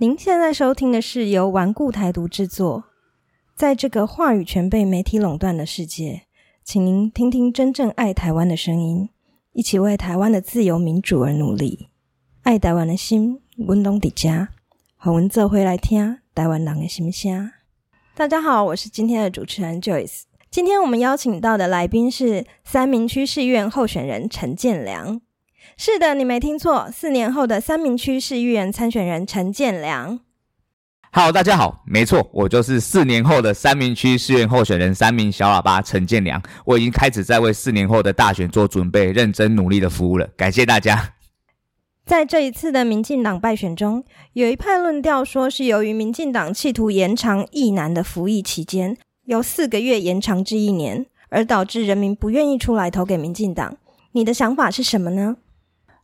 您现在收听的是由顽固台独制作。在这个话语权被媒体垄断的世界，请您听听真正爱台湾的声音，一起为台湾的自由民主而努力。爱台湾的心，温东迪家，好文这回来听台湾人的心声。大家好，我是今天的主持人 Joyce。今天我们邀请到的来宾是三明区市议员候选人陈建良。是的，你没听错，四年后的三明区市议员参选人陈建良。Hello，大家好，没错，我就是四年后的三明区市议员候选人三名小喇叭陈建良。我已经开始在为四年后的大选做准备，认真努力的服务了。感谢大家。在这一次的民进党败选中，有一派论调说是由于民进党企图延长役男的服役期间，由四个月延长至一年，而导致人民不愿意出来投给民进党。你的想法是什么呢？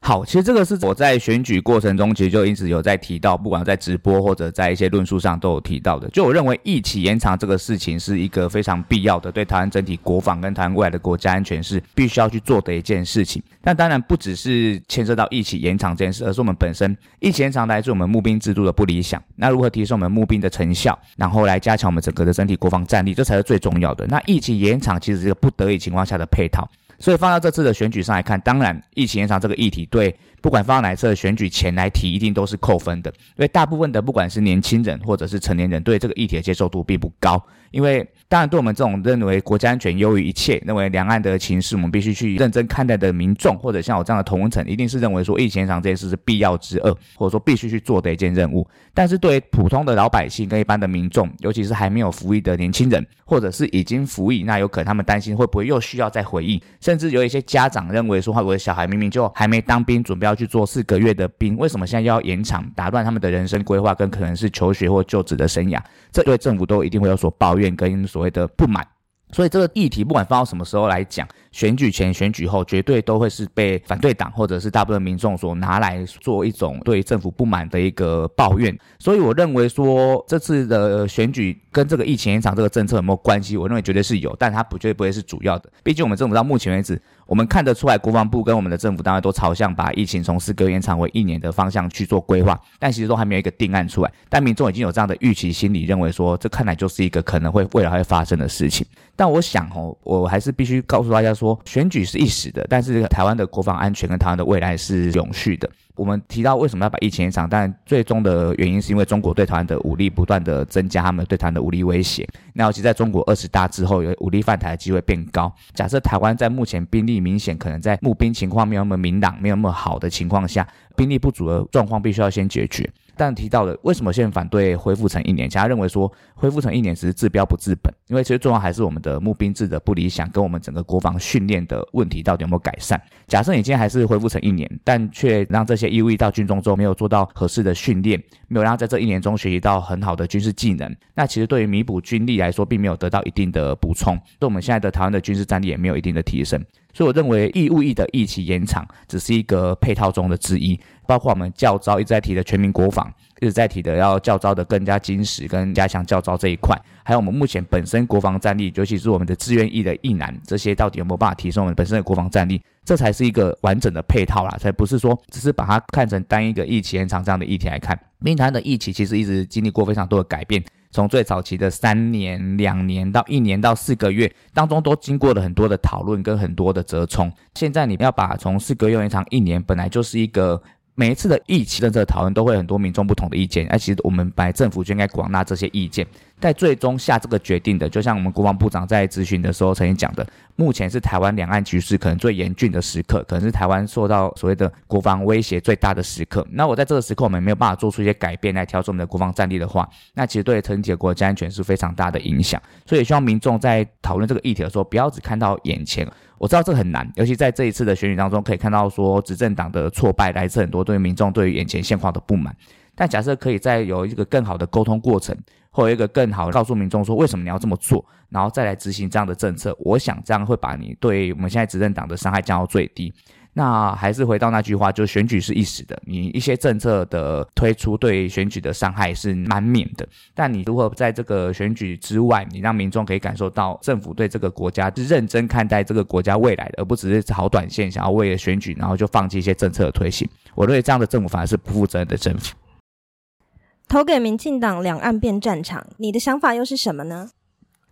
好，其实这个是我在选举过程中，其实就一直有在提到，不管在直播或者在一些论述上都有提到的。就我认为，疫情延长这个事情是一个非常必要的，对台湾整体国防跟台湾未来的国家安全是必须要去做的一件事情。但当然不只是牵涉到疫情延长这件事，而是我们本身疫情延长来自我们募兵制度的不理想。那如何提升我们募兵的成效，然后来加强我们整个的整体国防战力，这才是最重要的。那疫情延长其实是一个不得已情况下的配套。所以放到这次的选举上来看，当然疫情延长这个议题，对不管放到哪一次的选举前来提，一定都是扣分的。因为大部分的不管是年轻人或者是成年人，对这个议题的接受度并不高。因为当然，对我们这种认为国家安全优于一切，认为两岸的情势我们必须去认真看待的民众，或者像我这样的同文层，一定是认为说疫情延长这件事是必要之恶，或者说必须去做的一件任务。但是对于普通的老百姓跟一般的民众，尤其是还没有服役的年轻人，或者是已经服役，那有可能他们担心会不会又需要再回役，甚至有一些家长认为说，我的小孩明明就还没当兵，准备要去做四个月的兵，为什么现在又要延长，打乱他们的人生规划跟可能是求学或就职的生涯？这对政府都一定会有所抱怨跟。所谓的不满，所以这个议题不管放到什么时候来讲，选举前、选举后，绝对都会是被反对党或者是大部分民众所拿来做一种对政府不满的一个抱怨。所以我认为说，这次的选举跟这个疫情延长这个政策有没有关系？我认为绝对是有，但它不绝对不会是主要的。毕竟我们政府到目前为止。我们看得出来，国防部跟我们的政府单位都朝向把疫情从四个月延长为一年的方向去做规划，但其实都还没有一个定案出来。但民众已经有这样的预期心理，认为说这看来就是一个可能会未来会发生的事情。但我想哦，我还是必须告诉大家说，选举是一时的，但是台湾的国防安全跟台湾的未来是永续的。我们提到为什么要把疫情延长，但最终的原因是因为中国对台湾的武力不断的增加，他们对台湾的武力威胁。那尤其在中国二十大之后，有武力犯台的机会变高。假设台湾在目前兵力明显可能在募兵情况没有那么明朗、没有那么好的情况下，兵力不足的状况必须要先解决。但提到的为什么现在反对恢复成一年？其他认为说恢复成一年只是治标不治本，因为其实重要还是我们的募兵制的不理想，跟我们整个国防训练的问题到底有没有改善？假设你今天还是恢复成一年，但却让这些义务役到军中之后没有做到合适的训练，没有让在这一年中学习到很好的军事技能，那其实对于弥补军力来说，并没有得到一定的补充，对我们现在的台湾的军事战力也没有一定的提升。所以我认为义务役的役期延长只是一个配套中的之一。包括我们教招一直在提的全民国防，一直在提的要教招的更加精实跟加强教招这一块，还有我们目前本身国防战力，尤其是我们的志愿役的役男，这些到底有没有办法提升我们本身的国防战力？这才是一个完整的配套啦，才不是说只是把它看成单一个疫期延长这样的议题来看。民团的疫期其实一直经历过非常多的改变，从最早期的三年、两年到一年到四个月当中，都经过了很多的讨论跟很多的折冲。现在你要把从四个月延长一年，本来就是一个。每一次的疫情政策讨论都会很多民众不同的意见，而其实我们白政府就应该广纳这些意见，在最终下这个决定的，就像我们国防部长在咨询的时候曾经讲的，目前是台湾两岸局势可能最严峻的时刻，可能是台湾受到所谓的国防威胁最大的时刻。那我在这个时刻我们没有办法做出一些改变来调整我们的国防战力的话，那其实对整体的国家安全是非常大的影响。所以希望民众在讨论这个议题的时候，不要只看到眼前。我知道这很难，尤其在这一次的选举当中，可以看到说执政党的挫败来自很多对民众对于眼前现况的不满。但假设可以再有一个更好的沟通过程，或有一个更好告诉民众说为什么你要这么做，然后再来执行这样的政策，我想这样会把你对我们现在执政党的伤害降到最低。那还是回到那句话，就选举是一时的，你一些政策的推出对选举的伤害是难免的。但你如何在这个选举之外，你让民众可以感受到政府对这个国家是认真看待这个国家未来的，而不只是好短线想要为了选举，然后就放弃一些政策的推行。我认为这样的政府反而是不负责任的政府。投给民进党，两岸变战场，你的想法又是什么呢？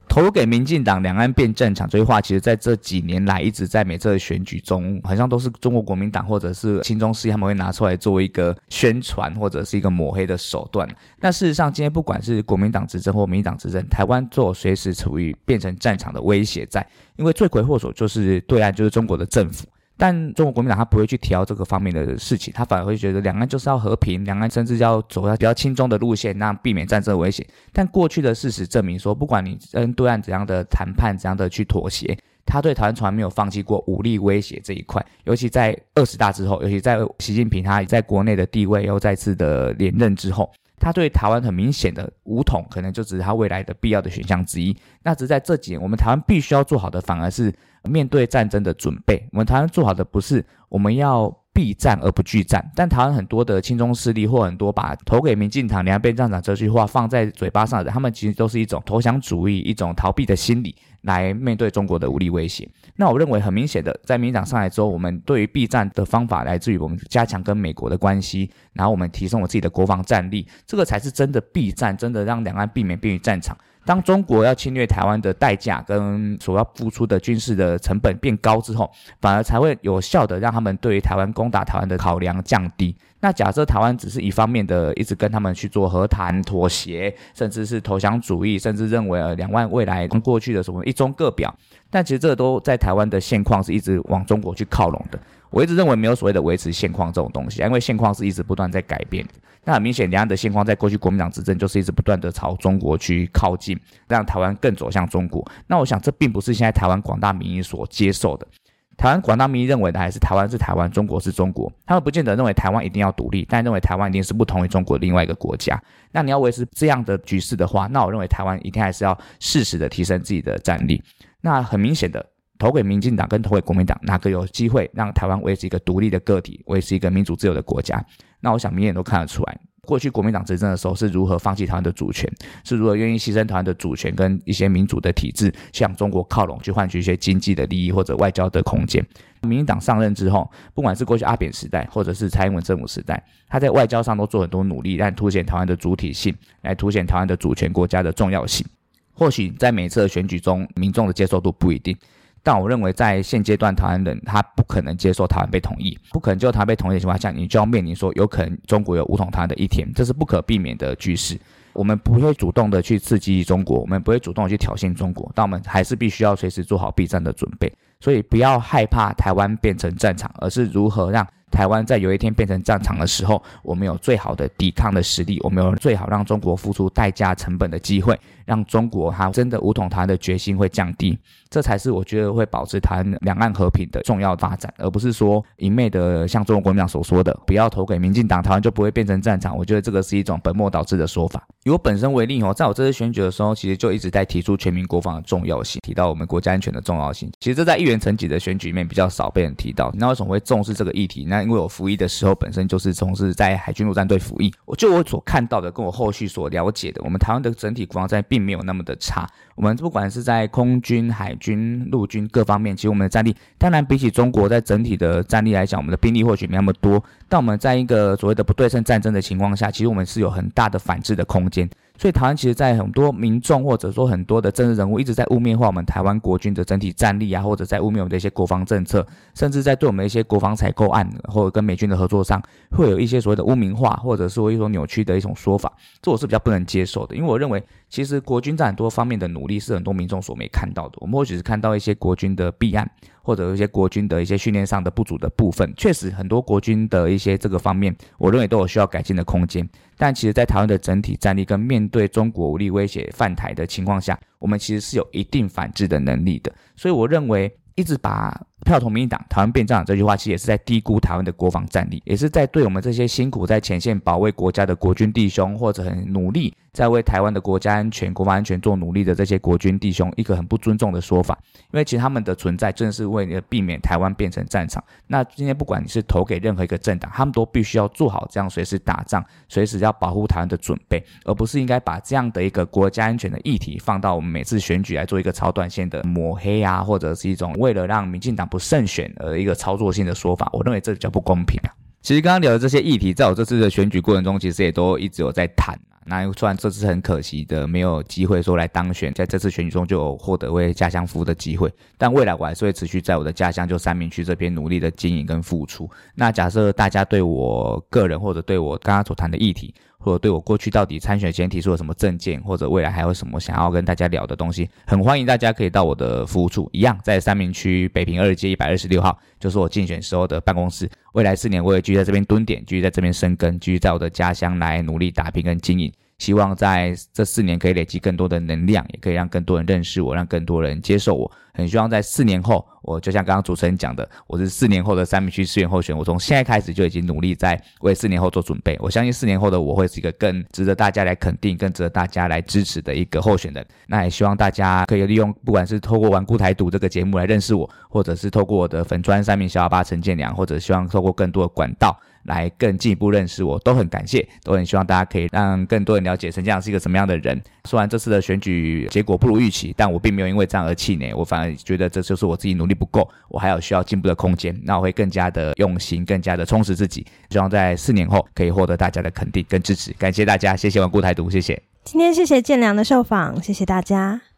投给民进党，两岸变战场这句话，其实在这几年来一直在每次的选举中，好像都是中国国民党或者是亲中势力他们会拿出来作为一个宣传或者是一个抹黑的手段。那事实上，今天不管是国民党执政或民进党执政，台湾做随时处于变成战场的威胁在，因为罪魁祸首就是对岸，就是中国的政府。但中国国民党他不会去挑这个方面的事情，他反而会觉得两岸就是要和平，两岸甚至要走比较轻中的路线，那避免战争危险。但过去的事实证明说，不管你跟对岸怎样的谈判，怎样的去妥协，他对台湾从来没有放弃过武力威胁这一块。尤其在二十大之后，尤其在习近平他在国内的地位又再次的连任之后，他对台湾很明显的武统，可能就只是他未来的必要的选项之一。那只在这几年，我们台湾必须要做好的，反而是。面对战争的准备，我们台湾做好的不是我们要避战而不惧战，但台湾很多的亲中势力或很多把投给民进党、两边战场这句话放在嘴巴上的，他们其实都是一种投降主义、一种逃避的心理来面对中国的武力威胁。那我认为很明显的，在民进党上来之后，我们对于避战的方法来自于我们加强跟美国的关系，然后我们提升我自己的国防战力，这个才是真的避战，真的让两岸避免变于战场。当中国要侵略台湾的代价跟所要付出的军事的成本变高之后，反而才会有效的让他们对于台湾攻打台湾的考量降低。那假设台湾只是一方面的一直跟他们去做和谈妥协，甚至是投降主义，甚至认为呃两万未来跟过去的什么一中各表，但其实这都在台湾的现况是一直往中国去靠拢的。我一直认为没有所谓的维持现况这种东西，因为现况是一直不断在改变的。那很明显，两岸的现况在过去国民党执政就是一直不断的朝中国去靠近，让台湾更走向中国。那我想这并不是现在台湾广大民意所接受的。台湾广大民意认为的还是台湾是台湾，中国是中国。他们不见得认为台湾一定要独立，但认为台湾一定是不同于中国另外一个国家。那你要维持这样的局势的话，那我认为台湾一定还是要适时的提升自己的战力。那很明显的。投给民进党跟投给国民党，哪个有机会让台湾维持一个独立的个体，维持一个民主自由的国家？那我想明眼都看得出来，过去国民党执政的时候是如何放弃台湾的主权，是如何愿意牺牲台湾的主权跟一些民主的体制向中国靠拢，去换取一些经济的利益或者外交的空间。民进党上任之后，不管是过去阿扁时代，或者是蔡英文政府时代，他在外交上都做很多努力，来凸显台湾的主体性，来凸显台湾的主权国家的重要性。或许在每次的选举中，民众的接受度不一定。但我认为，在现阶段，台湾人他不可能接受台湾被统一，不可能就台湾被统一的情况下，你就要面临说，有可能中国有武统台湾的一天，这是不可避免的局势。我们不会主动的去刺激中国，我们不会主动的去挑衅中国，但我们还是必须要随时做好避战的准备。所以，不要害怕台湾变成战场，而是如何让。台湾在有一天变成战场的时候，我们有最好的抵抗的实力，我们有最好让中国付出代价成本的机会，让中国它真的武统台湾的决心会降低，这才是我觉得会保持台湾两岸和平的重要发展，而不是说一昧的像中国国民党所说的，不要投给民进党，台湾就不会变成战场。我觉得这个是一种本末倒置的说法。以我本身为例哦，在我这次选举的时候，其实就一直在提出全民国防的重要性，提到我们国家安全的重要性。其实这在议员层级的选举里面比较少被人提到。那为什么会重视这个议题？那因为我服役的时候本身就是从事在海军陆战队服役，我就我所看到的，跟我后续所了解的，我们台湾的整体国防战并没有那么的差。我们不管是在空军、海军、陆军各方面，其实我们的战力，当然比起中国在整体的战力来讲，我们的兵力或许没那么多，但我们在一个所谓的不对称战争的情况下，其实我们是有很大的反制的空间。所以台湾其实，在很多民众或者说很多的政治人物一直在污蔑化我们台湾国军的整体战力啊，或者在污蔑我们的一些国防政策，甚至在对我们一些国防采购案或者跟美军的合作上，会有一些所谓的污名化，或者是一种扭曲的一种说法，这我是比较不能接受的，因为我认为。其实国军在很多方面的努力是很多民众所没看到的。我们或许是看到一些国军的弊案，或者一些国军的一些训练上的不足的部分。确实，很多国军的一些这个方面，我认为都有需要改进的空间。但其实，在台湾的整体战力跟面对中国武力威胁犯台的情况下，我们其实是有一定反制的能力的。所以，我认为一直把。票投民进党，台湾变战场这句话，其实也是在低估台湾的国防战力，也是在对我们这些辛苦在前线保卫国家的国军弟兄，或者很努力在为台湾的国家安全、国防安全做努力的这些国军弟兄，一个很不尊重的说法。因为其实他们的存在，正是为了避免台湾变成战场。那今天不管你是投给任何一个政党，他们都必须要做好这样随时打仗、随时要保护台湾的准备，而不是应该把这样的一个国家安全的议题放到我们每次选举来做一个超短线的抹黑啊，或者是一种为了让民进党。不慎选而一个操作性的说法，我认为这比较不公平啊。其实刚刚聊的这些议题，在我这次的选举过程中，其实也都一直有在谈。那虽然这次很可惜的没有机会说来当选，在这次选举中就有获得为家乡服务的机会，但未来我还是会持续在我的家乡就三明区这边努力的经营跟付出。那假设大家对我个人或者对我刚刚所谈的议题，或者对我过去到底参选前提出了什么证件，或者未来还有什么想要跟大家聊的东西，很欢迎大家可以到我的服务处，一样在三明区北平二街一百二十六号，就是我竞选时候的办公室。未来四年我也继续在这边蹲点，继续在这边生根，继续在我的家乡来努力打拼跟经营。希望在这四年可以累积更多的能量，也可以让更多人认识我，让更多人接受我。很希望在四年后，我就像刚刚主持人讲的，我是四年后的三明区市员候选。我从现在开始就已经努力在为四年后做准备。我相信四年后的我会是一个更值得大家来肯定、更值得大家来支持的一个候选人。那也希望大家可以利用，不管是透过《顽固台独》这个节目来认识我，或者是透过我的粉砖三名小喇叭陈建良，或者希望透过更多的管道。来更进一步认识我，都很感谢，都很希望大家可以让更多人了解陈建良是一个什么样的人。虽然这次的选举结果不如预期，但我并没有因为这样而气馁，我反觉得这就是我自己努力不够，我还有需要进步的空间。那我会更加的用心，更加的充实自己，希望在四年后可以获得大家的肯定跟支持。感谢大家，谢谢顽固台独，谢谢。今天谢谢建良的受访，谢谢大家。